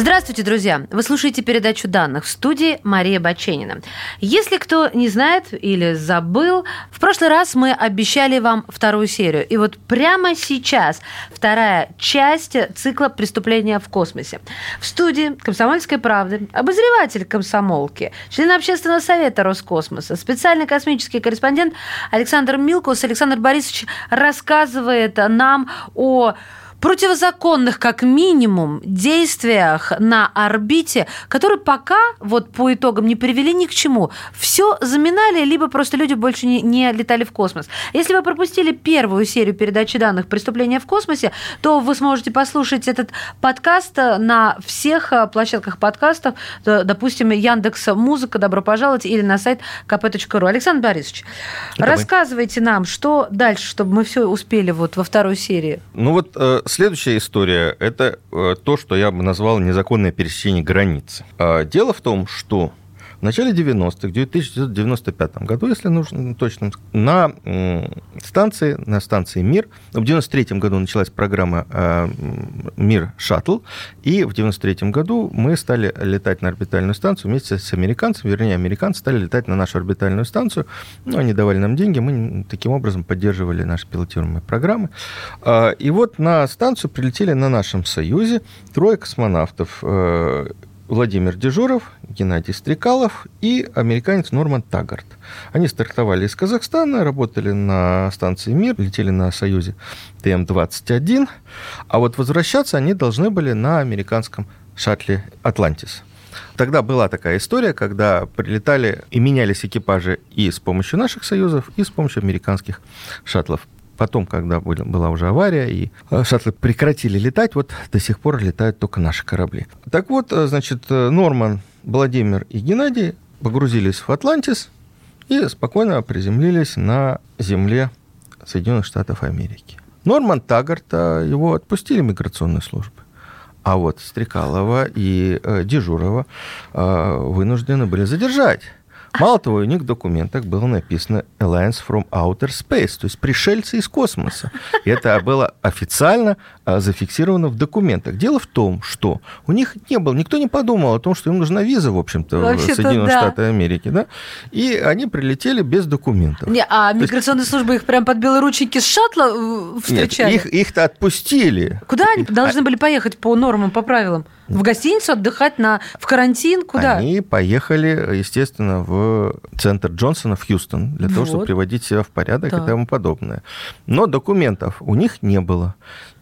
Здравствуйте, друзья! Вы слушаете передачу данных в студии Мария Баченина. Если кто не знает или забыл, в прошлый раз мы обещали вам вторую серию. И вот прямо сейчас вторая часть цикла «Преступления в космосе». В студии «Комсомольской правды» обозреватель комсомолки, член общественного совета Роскосмоса, специальный космический корреспондент Александр Милкус. Александр Борисович рассказывает нам о противозаконных, как минимум, действиях на орбите, которые пока, вот по итогам, не привели ни к чему. Все заминали, либо просто люди больше не, не летали в космос. Если вы пропустили первую серию передачи данных «Преступления в космосе», то вы сможете послушать этот подкаст на всех э, площадках подкастов, допустим, Яндекс Музыка, добро пожаловать, или на сайт kp.ru. Александр Борисович, Давай. рассказывайте нам, что дальше, чтобы мы все успели вот во второй серии. Ну вот э, Следующая история – это э, то, что я бы назвал незаконное пересечение границы. А, дело в том, что в начале 90-х, в 1995 году, если нужно точно, на станции, на станции «Мир», в 93 году началась программа э, «Мир Шаттл», и в 93 году мы стали летать на орбитальную станцию вместе с американцами, вернее, американцы стали летать на нашу орбитальную станцию, ну, они давали нам деньги, мы таким образом поддерживали наши пилотируемые программы. А, и вот на станцию прилетели на нашем «Союзе» трое космонавтов э, Владимир Дежуров, Геннадий Стрекалов и американец Норман Таггарт. Они стартовали из Казахстана, работали на станции «Мир», летели на «Союзе ТМ-21, а вот возвращаться они должны были на американском шаттле «Атлантис». Тогда была такая история, когда прилетали и менялись экипажи и с помощью наших союзов, и с помощью американских шаттлов. Потом, когда была уже авария, и э, шаттлы прекратили летать, вот до сих пор летают только наши корабли. Так вот, э, значит, э, Норман, Владимир и Геннадий погрузились в Атлантис и спокойно приземлились на земле Соединенных Штатов Америки. Норман Таггарта его отпустили миграционные службы. А вот Стрекалова и Дежурова э, вынуждены были задержать. Мало того, у них в документах было написано Alliance from Outer Space, то есть пришельцы из космоса. И это было официально а, зафиксировано в документах. Дело в том, что у них не было, никто не подумал о том, что им нужна виза, в общем-то, в Соединенные да. Штаты Америки, да? И они прилетели без документов. Не, а миграционная есть... служба их прям под белые рученьки с шаттла э, встречали? Нет, их, их-то отпустили. Куда они должны были поехать по нормам, по правилам? В гостиницу отдыхать на, в карантин? Куда? Они поехали, естественно, в центр Джонсона в Хьюстон для вот. того, чтобы приводить себя в порядок да. и тому подобное. Но документов у них не было.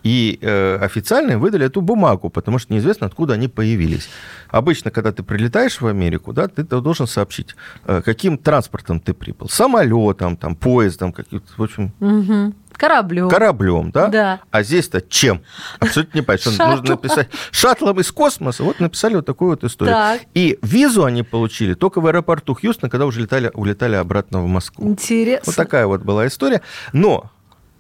И э, официально выдали эту бумагу, потому что неизвестно, откуда они появились. Обычно, когда ты прилетаешь в Америку, да, ты должен сообщить, э, каким транспортом ты прибыл. Самолетом, там, поездом, каким-то, в общем... Угу. Кораблем. Кораблем, да? Да. А здесь-то чем? Абсолютно не понятно. Нужно написать шаттлом из космоса. Вот написали вот такую вот историю. Так. И визу они получили только в аэропорту Хьюстона, когда уже летали, улетали обратно в Москву. Интересно. Вот такая вот была история. Но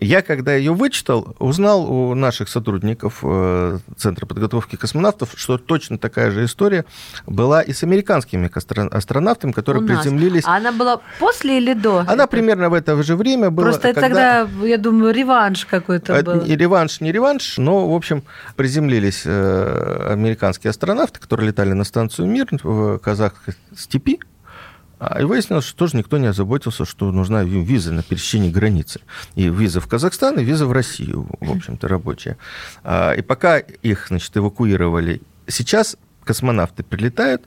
я, когда ее вычитал, узнал у наших сотрудников э, Центра подготовки космонавтов, что точно такая же история была и с американскими астронавтами, которые у приземлились. А она была после или до? Она это? примерно в это же время была. Просто когда... тогда, я думаю, реванш какой-то это был. И реванш, не реванш, но, в общем, приземлились э, американские астронавты, которые летали на станцию Мир в казахской степи. А и выяснилось, что тоже никто не озаботился, что нужна виза на пересечение границы. И виза в Казахстан, и виза в Россию, в общем-то, рабочая. А, и пока их, значит, эвакуировали, сейчас космонавты прилетают,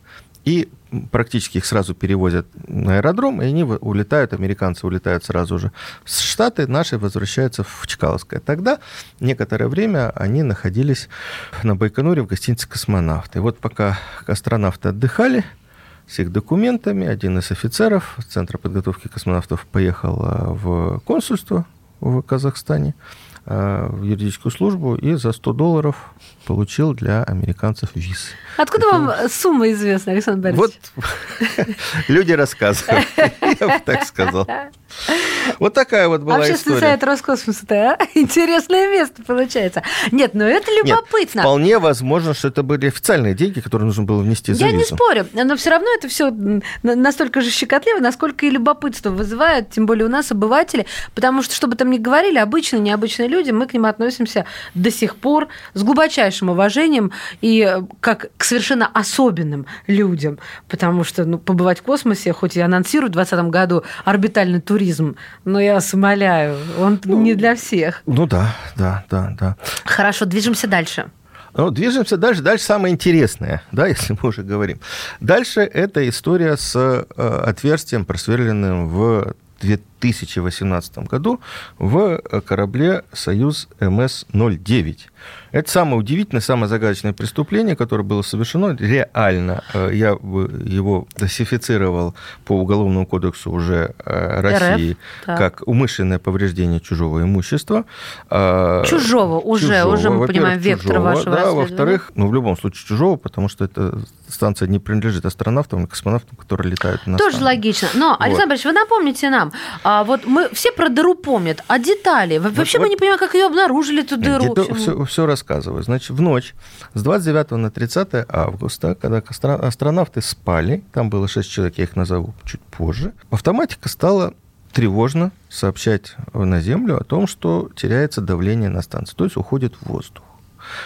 и практически их сразу перевозят на аэродром, и они улетают, американцы улетают сразу же в Штаты, наши возвращаются в Чкаловское. Тогда некоторое время они находились на Байконуре в гостинице «Космонавты». И вот пока астронавты отдыхали, с их документами. Один из офицеров Центра подготовки космонавтов поехал а, в консульство в Казахстане, в юридическую службу и за 100 долларов получил для американцев виз. Откуда Это... вам сумма известна, Александр Борисович? Вот люди рассказывают, я бы так сказал. Вот такая вот была Общественный история. сайт Роскосмоса, а? Интересное место получается. Нет, но это любопытно. Нет, вполне возможно, что это были официальные деньги, которые нужно было внести за Я визу. не спорю, но все равно это все настолько же щекотливо, насколько и любопытство вызывает, тем более у нас обыватели, потому что, что бы там ни говорили, обычные, необычные люди, мы к ним относимся до сих пор с глубочайшим уважением и э, как к совершенно особенным людям, потому что ну, побывать в космосе, хоть и анонсируют в 2020 году орбитальный туризм, но я вас умоляю, он ну, не для всех. Ну да, да, да, да. Хорошо, движемся дальше. Ну, движемся дальше. Дальше самое интересное, да, если мы уже говорим. Дальше это история с э, отверстием, просверленным в 2018 году в корабле «Союз МС-09». Это самое удивительное, самое загадочное преступление, которое было совершено. Реально, э, я его классифицировал по Уголовному кодексу уже э, России РФ, как умышленное повреждение чужого имущества. А, чужого, уже, чужого, уже мы понимаем вектор чужого, вашего Да, во-вторых, ну, в любом случае чужого, потому что эта станция не принадлежит астронавтам, а космонавтам, которые летают на Тоже логично. Но, вот. Александр Борисович, вы напомните нам, а, вот мы все про дыру помнят, а детали? Вообще вот, мы вот, не понимаем, как ее обнаружили, эту дыру. Все, все рассказываю. Значит, в ночь с 29 на 30 августа, когда астронавты спали, там было 6 человек, я их назову чуть позже, автоматика стала тревожно сообщать на Землю о том, что теряется давление на станции, то есть уходит в воздух.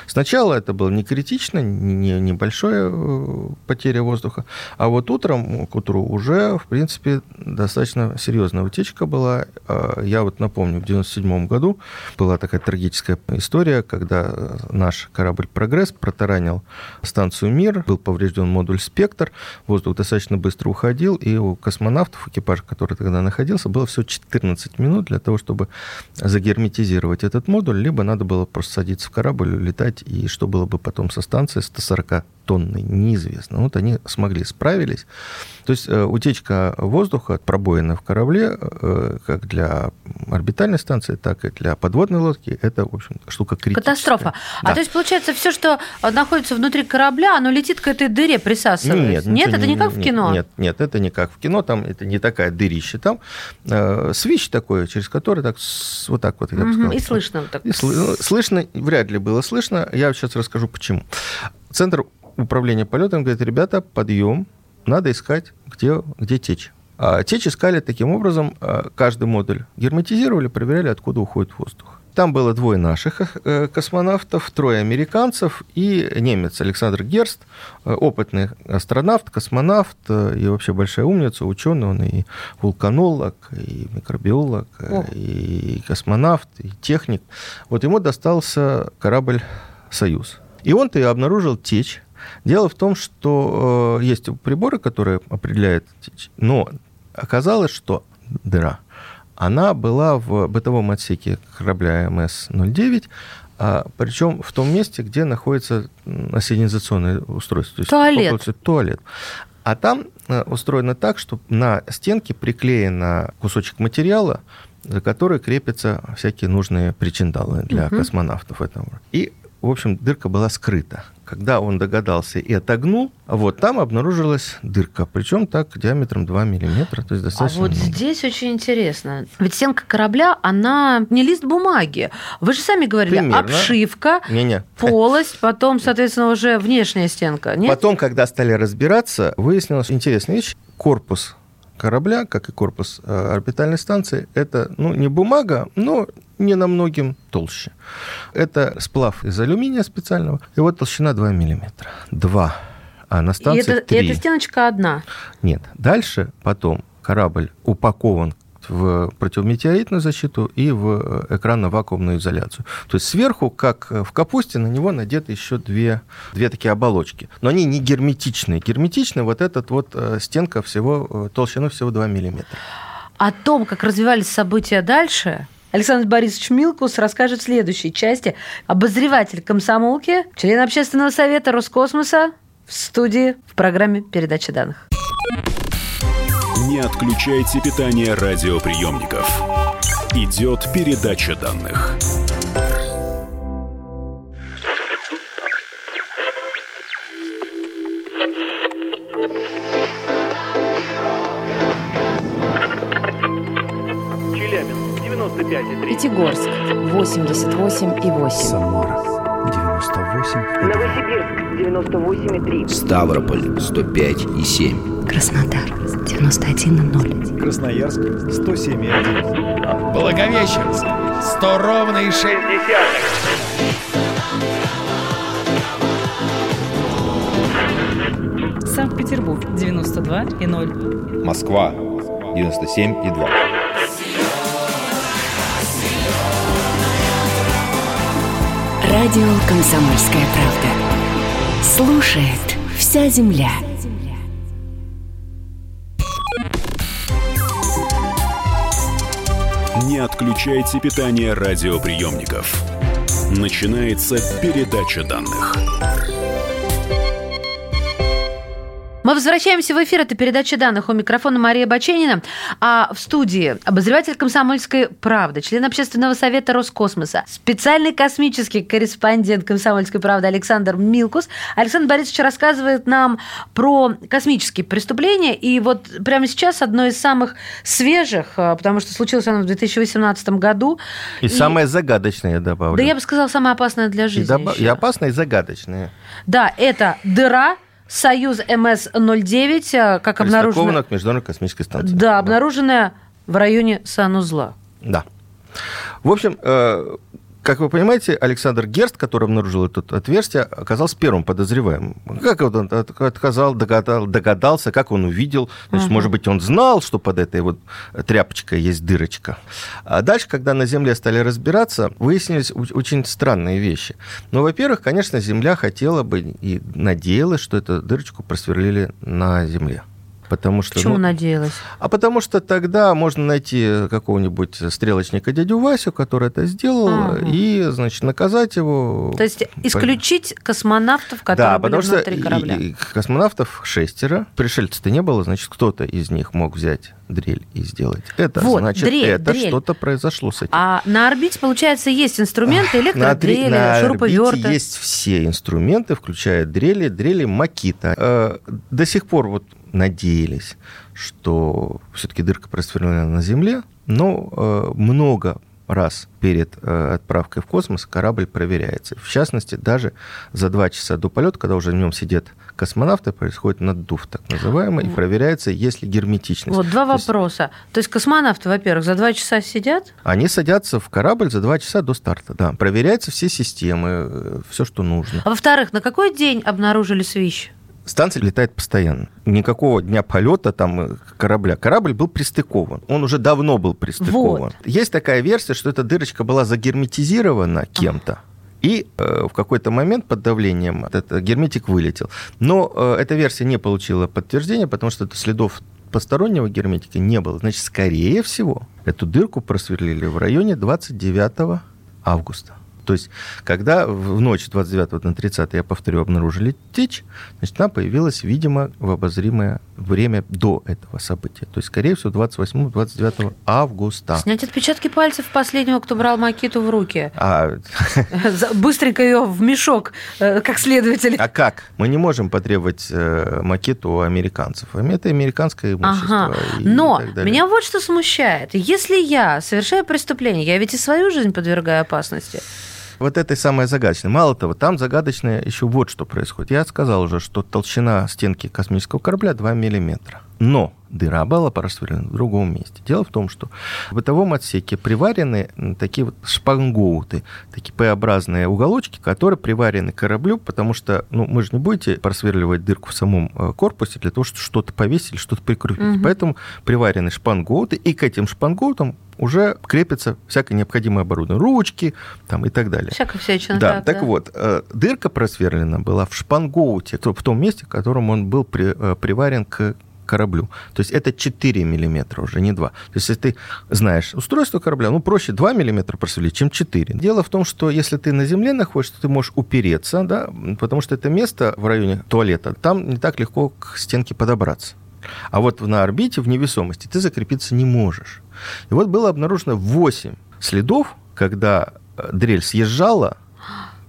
Сначала это было не критично, не небольшая э, потеря воздуха, а вот утром, к утру уже, в принципе, достаточно серьезная утечка была. А, я вот напомню, в 1997 году была такая трагическая история, когда наш корабль «Прогресс» протаранил станцию «Мир», был поврежден модуль «Спектр», воздух достаточно быстро уходил, и у космонавтов, экипаж, который тогда находился, было всего 14 минут для того, чтобы загерметизировать этот модуль, либо надо было просто садиться в корабль, летать, и что было бы потом со станцией 140 тонны, неизвестно. Вот они смогли, справились. То есть э, утечка воздуха, пробоина в корабле, э, как для орбитальной станции, так и для подводной лодки, это, в общем, штука критическая. Катастрофа. А да. А то есть, получается, все, что находится внутри корабля, оно летит к этой дыре, присасывается? Нет, нет это не, не как в кино? Нет, нет, это не как в кино, там это не такая дырища. Там э, свищ такой, через который так, вот так вот, я бы сказал. И слышно. Так. И сл- слышно, вряд ли было слышно. Я сейчас расскажу, почему. Центр управления полетом говорит, ребята, подъем, надо искать, где, где течь. А течь искали таким образом, а, каждый модуль герметизировали, проверяли, откуда уходит воздух. Там было двое наших э, космонавтов, трое американцев и немец Александр Герст, э, опытный астронавт, космонавт э, и вообще большая умница, ученый, он и вулканолог, и микробиолог, О. и космонавт, и техник. Вот ему достался корабль «Союз». И он-то и обнаружил течь Дело в том, что э, есть приборы, которые определяют, но оказалось, что дыра, она была в бытовом отсеке корабля МС-09, а, причем в том месте, где находится ассенизационное устройство. То есть туалет. туалет. А там э, устроено так, что на стенке приклеен кусочек материала, за который крепятся всякие нужные причиндалы для угу. космонавтов. Этого. И, в общем, дырка была скрыта когда он догадался и отогнул, вот там обнаружилась дырка, причем так диаметром 2 миллиметра, то есть достаточно. А вот много. здесь очень интересно. Ведь стенка корабля, она не лист бумаги. Вы же сами говорили, Примерно. обшивка, не -не. полость, потом, соответственно, уже внешняя стенка. Нет? Потом, когда стали разбираться, выяснилась интересная вещь. Корпус корабля, как и корпус э, орбитальной станции, это ну, не бумага, но не намногим толще. Это сплав из алюминия специального, и вот толщина 2 миллиметра. 2. А на станции и это, 3. И эта стеночка одна? Нет. Дальше потом корабль упакован в противометеоритную защиту и в экранно-вакуумную изоляцию. То есть сверху, как в капусте, на него надеты еще две, две такие оболочки. Но они не герметичные. Герметичные вот эта вот э, стенка всего, э, толщиной всего 2 миллиметра. О том, как развивались события дальше, Александр Борисович Милкус расскажет в следующей части. Обозреватель комсомолки, член общественного совета Роскосмоса в студии в программе «Передача данных». Не отключайте питание радиоприемников. Идет передача данных. 95,3. Пятигорск 88,8. Самара 98 Новосибирск 98,3. Ставрополь 105 и 7. Краснодар 91,0. Красноярск 107,1 Благовещенск. 100 ровно и 6. Санкт-Петербург 92,0. Москва 97 Радио «Комсомольская правда». Слушает вся земля. Не отключайте питание радиоприемников. Начинается передача данных. Мы возвращаемся в эфир. Это передача данных. У микрофона Мария Баченина. А в студии обозреватель «Комсомольской правды», член общественного совета Роскосмоса, специальный космический корреспондент «Комсомольской правды» Александр Милкус. Александр Борисович рассказывает нам про космические преступления. И вот прямо сейчас одно из самых свежих, а, потому что случилось оно в 2018 году. И, самое загадочное, я добавлю. Да я бы сказала, самое опасное для и, жизни. добав- еще. и опасное, и загадочное. Да, это дыра Союз МС-09, а, как обнаружено... К Международной космической станции. Да, обнаруженная в районе санузла. Да. В общем, э, как вы понимаете, Александр Герст, который обнаружил это отверстие, оказался первым подозреваемым. Как он от- отказал, догадал, догадался, как он увидел. Значит, Ага. может быть, он знал, что под этой вот тряпочкой есть дырочка. А дальше, когда на Земле стали разбираться, выяснились очень странные вещи. Ну, во-первых, конечно, Земля хотела бы и надеялась, что эту дырочку просверлили на Земле. Потому что, Почему ну, надеялась? а потому что тогда можно найти какого-нибудь стрелочника дядю Васю, который это сделал, Ага. и, значит, наказать его. То есть исключить космонавтов, которые да, были потому что внутри корабля. и- и космонавтов шестеро, пришельцев-то не было, значит, кто-то из них мог взять дрель и сделать это. Вот, значит, дрель, это дрель. что-то произошло с этим. А на орбите, получается, есть инструменты, На, дре- электродрели, на шуруповерты. орбите есть все инструменты, включая дрели, дрели Макита. Э, До сих пор вот надеялись, что все-таки дырка просверлена на Земле, но э, много раз перед э, отправкой в космос корабль проверяется. В частности, даже за два часа до полета, когда уже в нем сидят космонавты, происходит наддув так называемый, и проверяется, есть ли герметичность. Вот два То есть вопроса. То есть космонавты, во-первых, за два часа сидят? Они садятся в корабль за два часа до старта, да. Проверяются все системы, все, что нужно. А во-вторых, на какой день обнаружили свищ? Станция летает постоянно. Никакого дня полета там э, корабля. Корабль был пристыкован. Он уже давно был пристыкован. Вот. Есть такая версия, что эта дырочка была загерметизирована кем-то. И э, в какой-то момент под давлением этот герметик вылетел. Но э, эта версия не получила подтверждения, потому что следов постороннего герметика не было. Значит, скорее всего, эту дырку просверлили в районе 29 августа. То есть, когда в ночь 29 на 30, я повторю, обнаружили течь, значит, она появилась, видимо, в обозримое время до этого события. То есть, скорее всего, 28-29 августа. Снять отпечатки пальцев последнего, кто брал Макиту в руки. А, Быстренько ее в мешок, э, как следователь. а как? Мы не можем потребовать э, макету у американцев. Это американское имущество. Ага. Но меня вот что смущает. Если я совершаю преступление, я ведь и свою жизнь подвергаю опасности. Вот это и самое загадочное. Мало того, там загадочное еще вот что происходит. Я сказал уже, что толщина стенки космического корабля 2 миллиметра. Но дыра была просверлена в другом месте. Дело в том, что в бытовом отсеке приварены такие вот шпангоуты, такие П-образные уголочки, которые приварены к кораблю, потому что, ну, мы же не будете просверливать дырку в самом э, корпусе для того, чтобы что-то повесить или что-то прикрутить. Мгм. Поэтому приварены шпангоуты, и к этим шпангоутам уже крепится всякое необходимое оборудование, ручки там, и так далее. Всякая всячина. Да, так вот, э, дырка просверлена была в шпангоуте, в том месте, в котором он был при- э, приварен к кораблю. То есть это 4 миллиметра уже, не 2. То есть если ты знаешь устройство корабля, ну, проще 2 миллиметра просверлить, чем 4. Дело в том, что если ты на земле находишься, ты можешь упереться, да, потому что это место в районе туалета, там не так легко к стенке подобраться. А вот на орбите, в невесомости, ты закрепиться не можешь. И вот было обнаружено 8 следов, когда э, дрель съезжала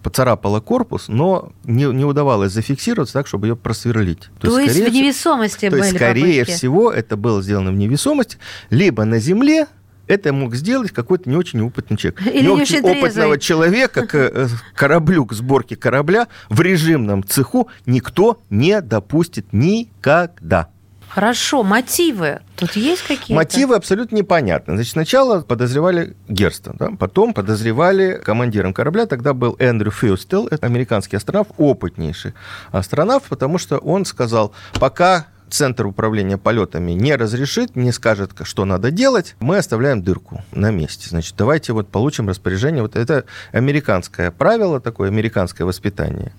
поцарапала корпус, но не, не удавалось зафиксироваться так, чтобы ее просверлить. То, то есть скорее, в невесомости то были есть, скорее попытки. всего, это было сделано в невесомости, либо на земле, это мог сделать какой-то не очень опытный человек. Или не не очень очень опытного трезвый. человека к э, кораблю, к сборке корабля в режимном цеху никто не допустит никогда. Хорошо, мотивы. Тут есть какие-то? Мотивы абсолютно непонятны. Значит, сначала подозревали Герста, да? потом подозревали командиром корабля, тогда был Эндрю Фьюстел, это американский астронавт, опытнейший астронавт, потому что он сказал, пока Центр управления полетами не разрешит, не скажет, что надо делать, мы оставляем дырку на месте. Значит, давайте вот получим распоряжение. Вот это американское правило, такое американское воспитание.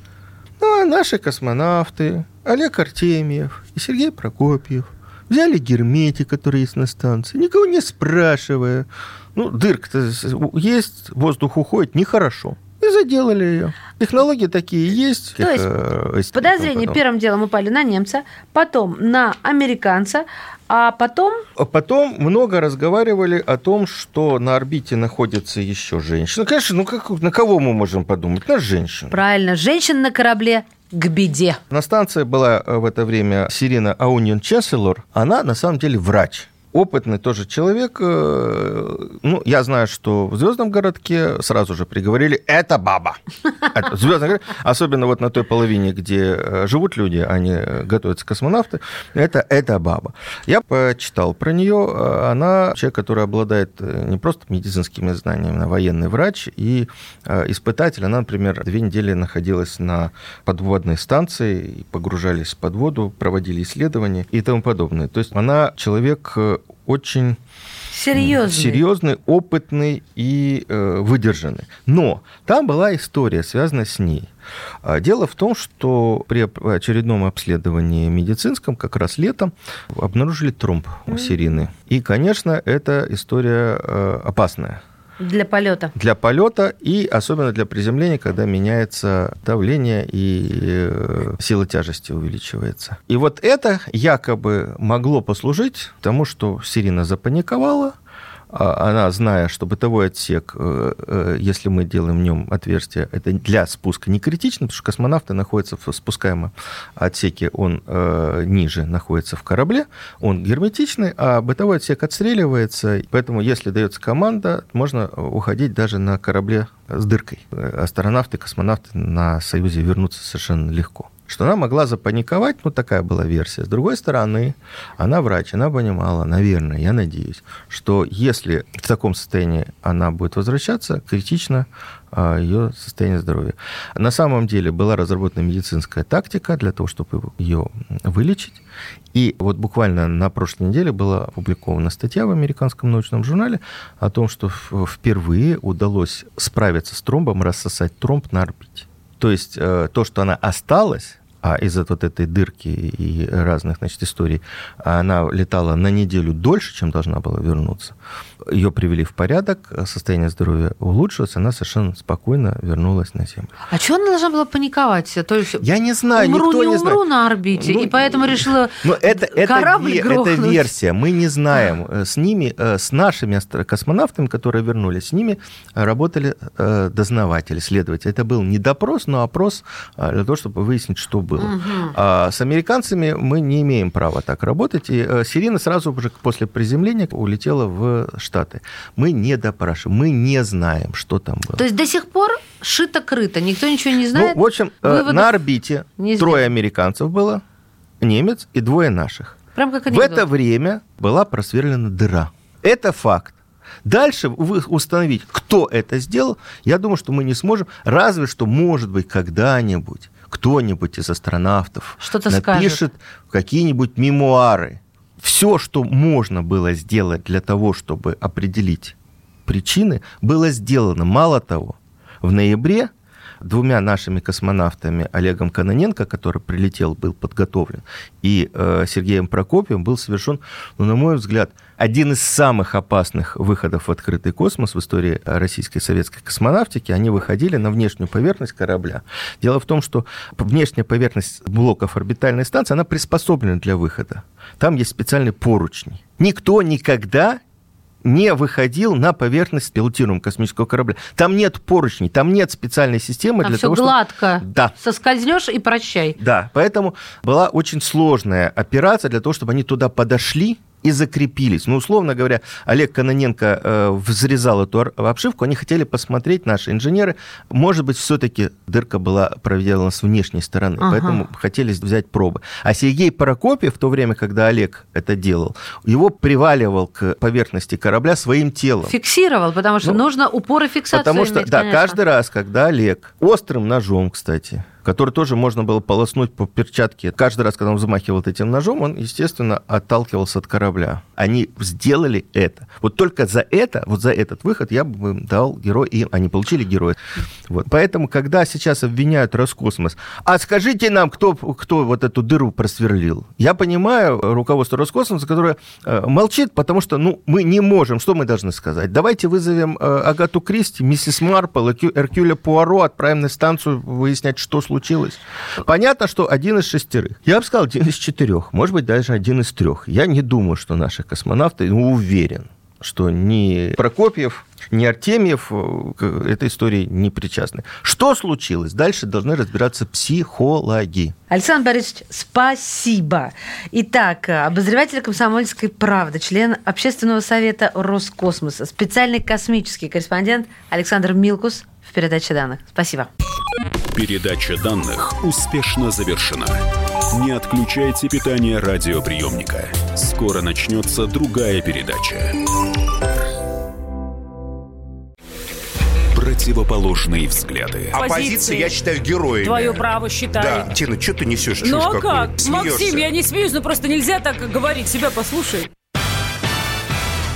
Ну, а наши космонавты, Олег Артемьев и Сергей Прокопьев, взяли герметик, который есть на станции, никого не спрашивая. Ну, дырка-то есть, воздух уходит, нехорошо. Заделали ее. Технологии такие есть. То есть э, подозрение потом. первым делом упали на немца, потом на американца, а потом... А Потом много разговаривали о том, что на орбите находится еще женщина. Конечно, ну как, на кого мы можем подумать? На женщину. Правильно, женщин на корабле к беде. На станции была э, в это время Сирина Аунион Чесселор. Она на самом деле врач. Опытный тоже человек. э, Ну, я знаю, что в Звездном городке сразу же приговорили это баба. Это Звездный городок, особенно вот на той половине, где э, живут люди, они э, готовятся космонавты, это это баба. Я почитал про нее. Она человек, который обладает не просто медицинскими знаниями, она военный врач и испытатель. Она, например, две недели находилась на подводной станции, погружались под воду, проводили исследования и тому подобное. То есть она человек очень Серьезный. серьезный, опытный и э, выдержанный. Но там была история, связанная с ней. А, Дело в том, что при очередном обследовании медицинском, как раз летом, обнаружили тромб у Сирины. И, конечно, эта история э, опасная Для полета. для полета и особенно для приземления, когда меняется давление и э, сила тяжести увеличивается. И вот это якобы могло послужить тому, что Сирина запаниковала, она, зная, что бытовой отсек, э, э, если мы делаем в нем отверстие, это для спуска не критично, потому что космонавты находятся в спускаемом отсеке, он э, ниже находится в корабле, он герметичный, а бытовой отсек отстреливается, поэтому если дается команда, можно уходить даже на корабле с дыркой. Астронавты, космонавты на Союзе вернутся совершенно легко что она могла запаниковать, ну, такая была версия. С другой стороны, она врач, она понимала, наверное, я надеюсь, что если в таком состоянии она будет возвращаться, критично а, ее состояние здоровья. На самом деле была разработана медицинская тактика для того, чтобы ее вылечить. И вот буквально на прошлой неделе была опубликована статья в американском научном журнале о том, что впервые удалось справиться с тромбом, рассосать тромб на орбите. То есть э, то, что она осталась, а из-за вот этой дырки и разных, значит, историй, она летала на неделю дольше, чем должна была вернуться. Ее привели в порядок, состояние здоровья улучшилось, она совершенно спокойно вернулась на Землю. А что она должна была паниковать? То есть Я не знаю, умру, никто не, не умру знает. на орбите, Ну, и поэтому решила Но это, это, корабль это грохнуть. версия. Мы не знаем. Э, С ними, э, с нашими космонавтами, которые вернулись, с ними работали э, дознаватели, следователи. Это был не допрос, но опрос для того, чтобы выяснить, что было. Мгм. А с американцами мы не имеем права так работать. И э, Сирина сразу же после приземления улетела в Штаты. Мы не допрашиваем, мы не знаем, что там было. То есть до сих пор шито-крыто, никто ничего не знает. Ну, в общем, э, выводов на орбите трое американцев было, немец и двое наших. Прям как В анекдот. это время была просверлена дыра. Это факт. Дальше установить, кто это сделал, я думаю, что мы не сможем, разве что, может быть, когда-нибудь кто-нибудь из астронавтов Что-то напишет какие-нибудь мемуары. Все, что можно было сделать для того, чтобы определить причины, было сделано. Мало того, в ноябре двумя нашими космонавтами Олегом Каноненко, который прилетел, был подготовлен, и э, Сергеем Прокопьевым был совершен, ну, на мой взгляд, один из самых опасных выходов в открытый космос в истории российской и советской космонавтики. Они выходили на внешнюю поверхность корабля. Дело в том, что внешняя поверхность блоков орбитальной станции, она приспособлена для выхода. Там есть специальные поручни. Никто никогда не выходил на поверхность пилотируемого космического корабля. Там нет поручней, там нет специальной системы Там для все того, чтобы... гладко. Да. Соскользнешь и прощай. Да, поэтому была очень сложная операция для того, чтобы они туда подошли и закрепились. Ну, условно говоря, Олег Кононенко э, взрезал эту обшивку, они хотели посмотреть, наши инженеры, может быть, все-таки дырка была проделана с внешней стороны, Ага. поэтому хотели взять пробы. А Сергей Прокопьев, в то время, когда Олег это делал, его приваливал к поверхности корабля своим телом. Фиксировал, потому что Ну, нужно упоры фиксации Потому что, иметь, да, конечно. каждый раз, когда Олег острым ножом, кстати, который тоже можно было полоснуть по перчатке, каждый раз, когда он взмахивал этим ножом, он, естественно, отталкивался от корабля. Они сделали это. Вот только за это, вот за этот выход я бы им дал герой, и они получили героя. Вот. Поэтому, когда сейчас обвиняют Роскосмос, а скажите нам, кто, кто вот эту дыру просверлил? Я понимаю руководство Роскосмоса, которое э, молчит, потому что, ну, мы не можем. Что мы должны сказать? Давайте вызовем э, Агату Кристи, миссис Марпл, Эркю- Эркюля Пуаро, отправим на станцию выяснять, что случилось. Понятно, что один из шестерых. Я бы сказал, один из четырех. Может быть, даже один из трех. Я не думаю, что наши космонавты, ну, уверен, что ни Прокопьев, ни Артемьев э, к этой истории не причастны. Что случилось? Дальше должны разбираться психологи. Александр Борисович, спасибо. Итак, обозреватель комсомольской правды, член общественного совета Роскосмоса, специальный космический корреспондент Александр Милкус в передаче данных. Спасибо. Передача данных успешно завершена. Не отключайте питание радиоприемника. Скоро начнется другая передача. Противоположные взгляды. Оппозиция, я считаю, героями. Твое право считаю. Да, Тина, что ты несешь? Ну а как? Смеешься. Максим, я не смеюсь, но просто нельзя так говорить. Себя послушай.